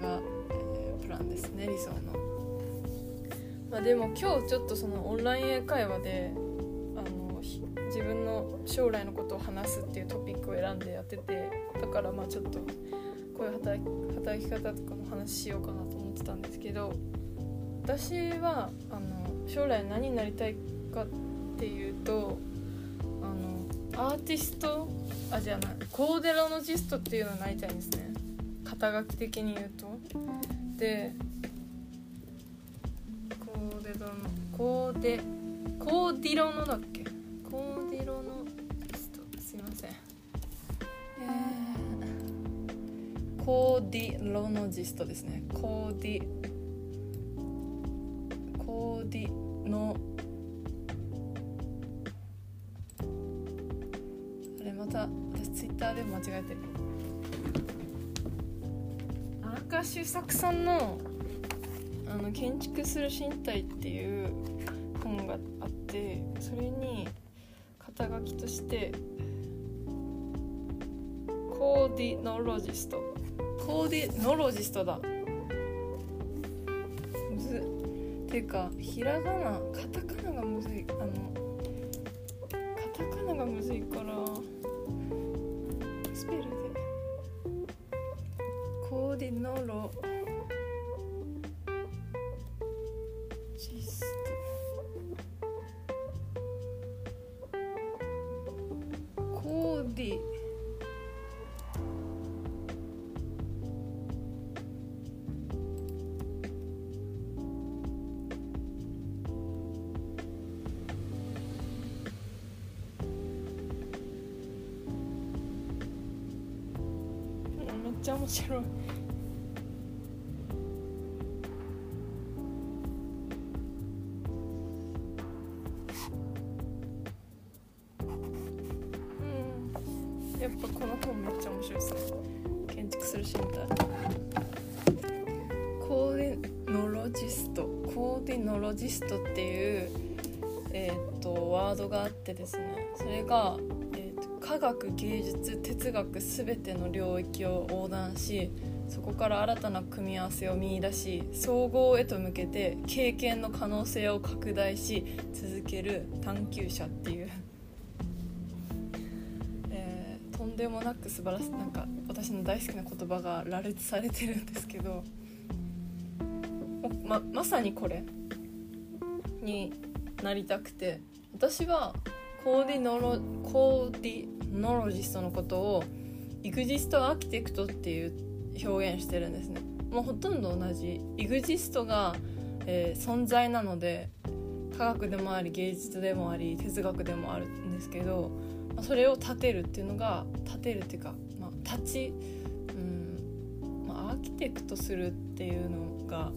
が、えー、プランですね理想の。まあ、でも今日ちょっとそのオンライン英会話で将来のことを話すっていうトピックを選んでやっててだからまあちょっとこういう働き働き方とかの話しようかなと思ってたんですけど私はあの将来何になりたいかっていうとあのアーティストあじゃないコーデロノジストっていうのになりたいんですね。肩書き的に言うと。でコーデロのコーデコーディロノだっけロノジストですね。コーディコーディノあれまた私ツイッターで間違えてる。荒川修作さんの「あの建築する身体」っていう本があってそれに肩書きとしてコーディノロジスト。コーディノロジストだ。むずっていうかひらがな面白い。うん。やっぱこの本めっちゃ面白いですね。建築する身体コーディノロジスト。コーディノロジストっていうえーっとワードがあってですね。それが、科学芸術哲学全ての領域を横断しそこから新たな組み合わせを見出し総合へと向けて経験の可能性を拡大し続ける探求者っていう、えーとんでもなく素晴らしいなんか私の大好きな言葉が羅列されてるんですけどままさにこれになりたくて私はコーディノロコーディノロジストのことをイグジストアーキテクトっていう表現してるんですね。もうほとんど同じ。イグジストが、えー存在なので科学でもあり芸術でもあり哲学でもあるんですけどまあそれを立てるっていうのが立てるっていうか、まあ、立ち、うんまあ、アーキテクトするっていうのが、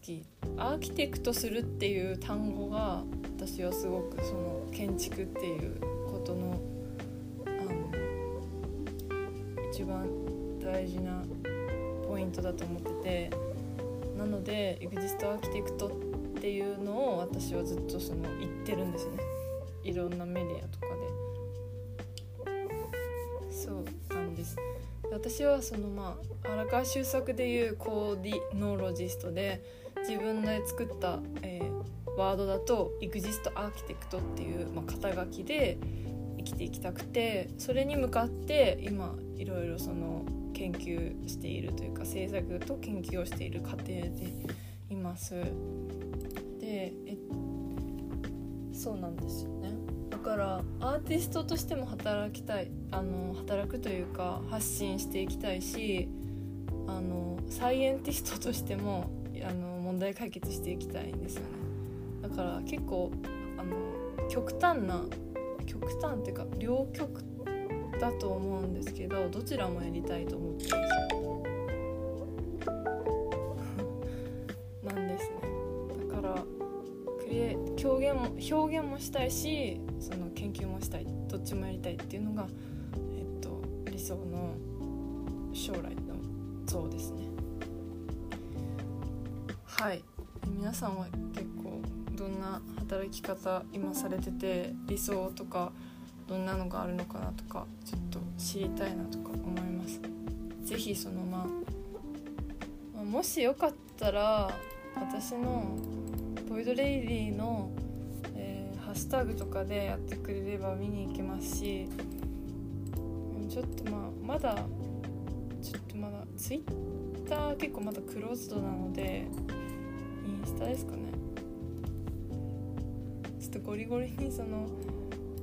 き。アーキテクトするっていう単語が私はすごくその建築っていうことのあの一番大事なポイントだと思ってて。なのでエグジストアーキテクトっていうのを私はずっとその言ってるんですね。いろんなメディアとか。私はそのまあ荒川修作でいうコーディノロジストで自分で作った、えーワードだとエグジストアーキテクトっていう、まあ、肩書きで生きていきたくてそれに向かって今いろいろその研究しているというか制作と研究をしている過程でいます。でえそうなんですよねからアーティストとしても働きたいあの働くというか発信していきたいしあのサイエンティストとしてもあの問題解決していきたいんですよね。だから結構あの極端な極端っていうか両極だと思うんですけどどちらもやりたいと思ってるんですよ。表現もしたいしその研究もしたいどっちもやりたいっていうのが、えっと、理想の将来の像ですね。はい。皆さんは結構どんな働き方今されてて理想とかどんなのがあるのかなとかちょっと知りたいなとか思います。是非そのまあもしよかったら私のボイドレイリーの、ッシュタグとかでやってくれれば見に行けますしちょっとまあまだちょっとまだツイッター結構まだクローズドなのでインスタですかね。ちょっとゴリゴリにその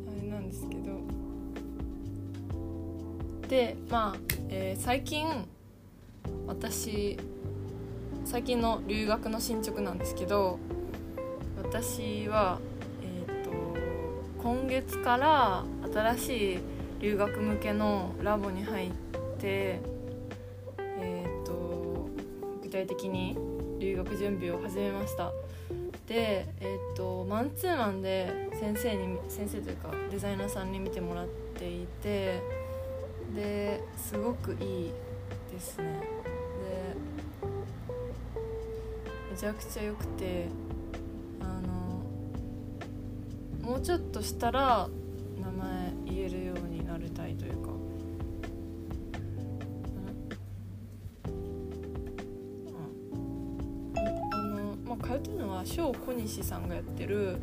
あれなんですけど。でまあ、えー、最近私最近の留学の進捗なんですけど私は、今月から新しい留学向けのラボに入って、えーと、具体的に留学準備を始めました。で、えー、とマンツーマンで先生に先生というかデザイナーさんに見てもらっていてですごくいいですね。でめちゃくちゃ良くてもうちょっとしたら名前言えるようになりたいというか、うん。あのまあ通ってるのは小小西さんがやってる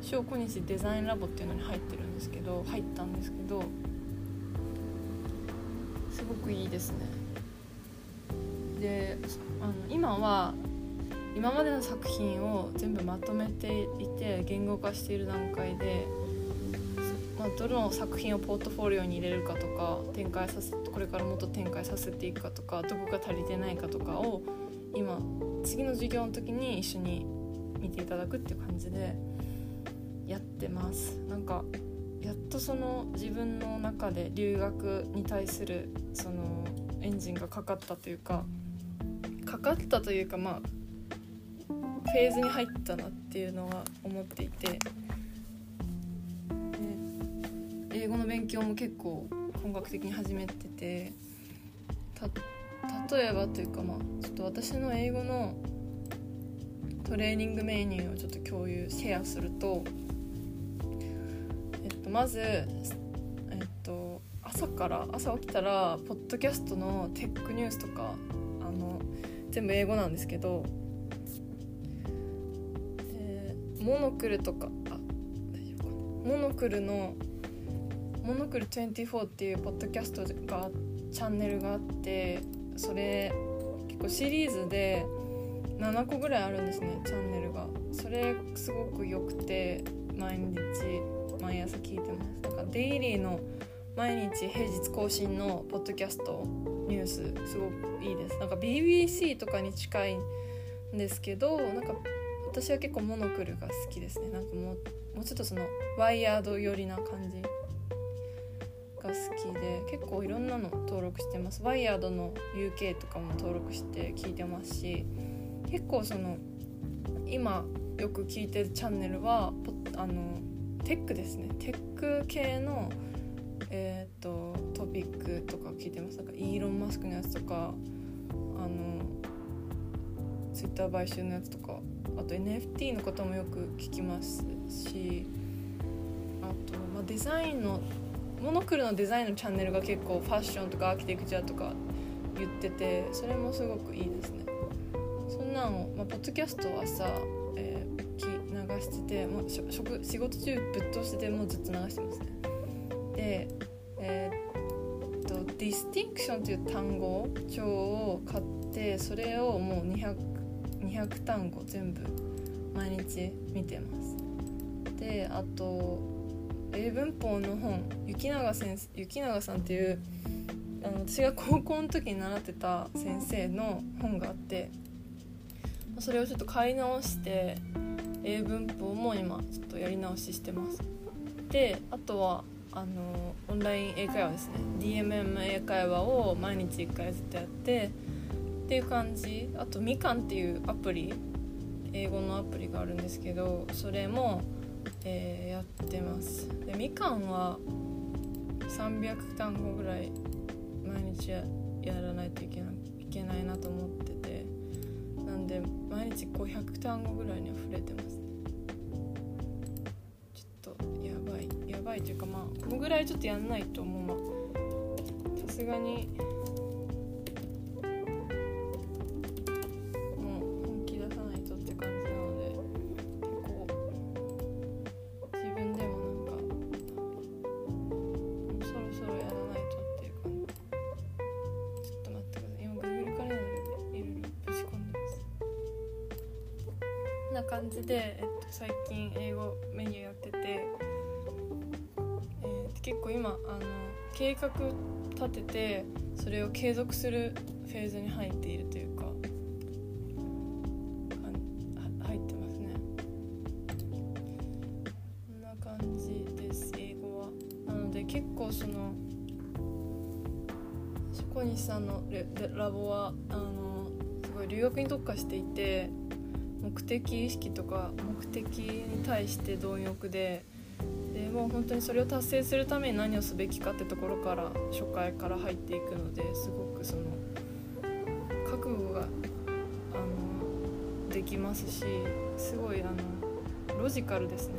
小小西デザインラボっていうのに入ってるんですけど入ったんですけどすごくいいですね。であの今は今までの作品を全部まとめていて言語化している段階で、まあ、どの作品をポートフォリオに入れるかとか展開させこれからもっと展開させていくかとかどこが足りてないかとかを今次の授業の時に一緒に見ていただくっていう感じでやってます。なんかやっとその自分の中で留学に対するそのエンジンがかかったというかかかったというかまあフェーズに入ったなっていうのは思っていて、ね、英語の勉強も結構本格的に始めてて。例えばというかまあちょっと私の英語のトレーニングメニューをちょっと共有シェアすると、えっと、まず、えっと、朝から朝起きたらポッドキャストのテックニュースとかあの全部英語なんですけどモノクルとかあ大丈夫か。なモノクルのモノクル24っていうポッドキャストがチャンネルがあってそれ結構シリーズで7個ぐらいあるんですねチャンネルが。それすごく良くて毎日毎朝聞いてます。だからデイリーの毎日平日更新のポッドキャストニュースすごくいいです。なんか BBC とかに近いんですけどなんか私は結構モノクルが好きですね。なんかもうもうちょっとそのワイヤード寄りな感じが好きで結構いろんなの登録してます。ワイヤードの UK とかも登録して聞いてますし結構その今よく聞いてるチャンネルはあのテックですね。テック系のえっ、ー、とトピックとか聞いてます。なんかイーロン・マスクのやつとかあのツイッター買収のやつとかあと NFT のこともよく聞きますしあと、まあ、デザインのモノクルのデザインのチャンネルが結構ファッションとかアーキテクチャとか言っててそれもすごくいいですね。そんなんを、まあ、ポッドキャストはさ、えー、流しててもう職仕事中ぶっ通しててもうずっと流してますね。でえー、っとディスティンクションという単語帳を買ってそれをもう200 200単語全部毎日見てます。であと英文法の本雪永先生雪永さんっていうあの私が高校の時に習ってた先生の本があってそれをちょっと買い直して英文法も今ちょっとやり直ししてます。であとはあのオンライン英会話ですね。DMM 英会話を毎日1回ずっとやってっていう感じ。あとみかんっていうアプリ。英語のアプリがあるんですけどそれも、えー、やってます。でみかんは300単語ぐらい毎日やらないといけないいけないなと思ってて。なんで毎日500単語ぐらいには触れてます。ちょっとやばい。やばいというかまあこのぐらいちょっとやんないと思う。さすがに計画立ててそれを継続するフェーズに入っているというか入ってますね。こんな感じです英語は。なので結構その小西さんのラボはあのすごい留学に特化していて目的意識とか目的に対して貪欲でで本当にそれを達成するために何をすべきかってところから初回から入っていくのですごくその覚悟があのできますしすごいあのロジカルですね。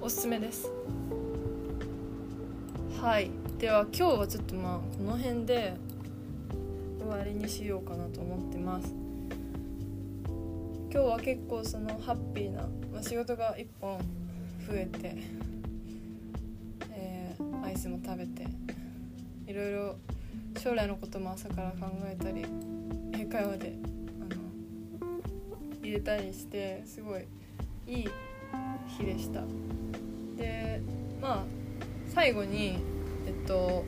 おすすめです。はい。では今日はちょっとまあこの辺で終わりにしようかなと思ってます。今日は結構そのハッピーな、まあ、仕事が1本増えて、えー、アイスも食べていろいろ将来のことも朝から考えたり英会話であの入れたりしてすごいいい日でした。でまあ最後にえっと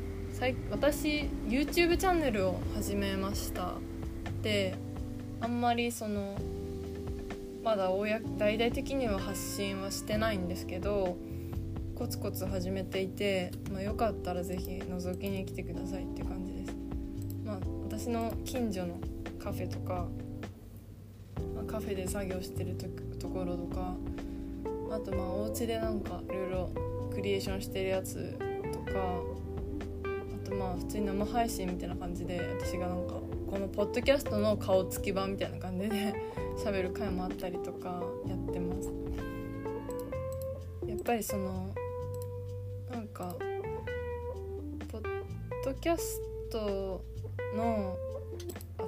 私 YouTube チャンネルを始めました。であんまりそのまだ大々的には発信はしてないんですけどコツコツ始めていて、まあ、よかったら是非覗きに来てくださいって感じです。まあ、私の近所のカフェとか、まあ、カフェで作業してるところとかあとまあお家でなんかいろいろクリエーションしてるやつとかあとまあ普通に生配信みたいな感じで私がなんかこのポッドキャストの顔つき版みたいな感じで 喋る回もあったりとかやってます。やっぱりそのなんかポッドキャストのあ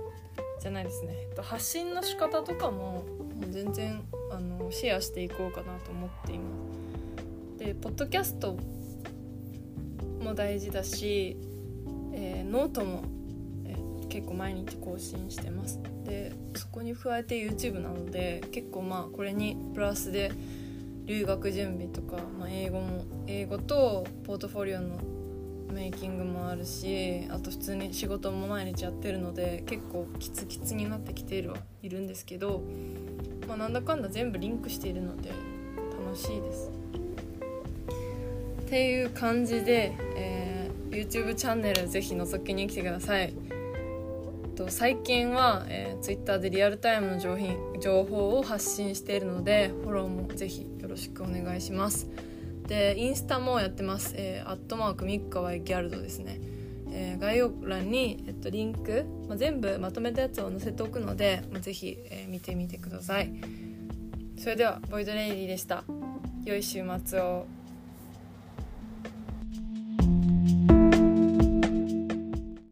じゃないですね。発信の仕方とかももう全然あのシェアしていこうかなと思っていますでポッドキャストも大事だし、えー、ノートも結構毎日更新してますでそこに加えて YouTube なので結構まあこれにプラスで留学準備とか、まあ、英語も英語とポートフォリオのメイキングもあるしあと普通に仕事も毎日やってるので結構キツキツになってきているはいるんですけど、まあ、なんだかんだ全部リンクしているので楽しいです。っていう感じで、えー、YouTube チャンネルぜひ覗きに来てください。と最近は、えー、Twitter でリアルタイムの情情報を発信しているのでフォローもぜひよろしくお願いします。でインスタもやってます。え、アットマークミッカワイギャルドですね、えー、概要欄に、えっと、リンク、まあ、全部まとめたやつを載せておくので、まあ、ぜひ、えー、見てみてください。それではボイドレイディでした。良い週末を。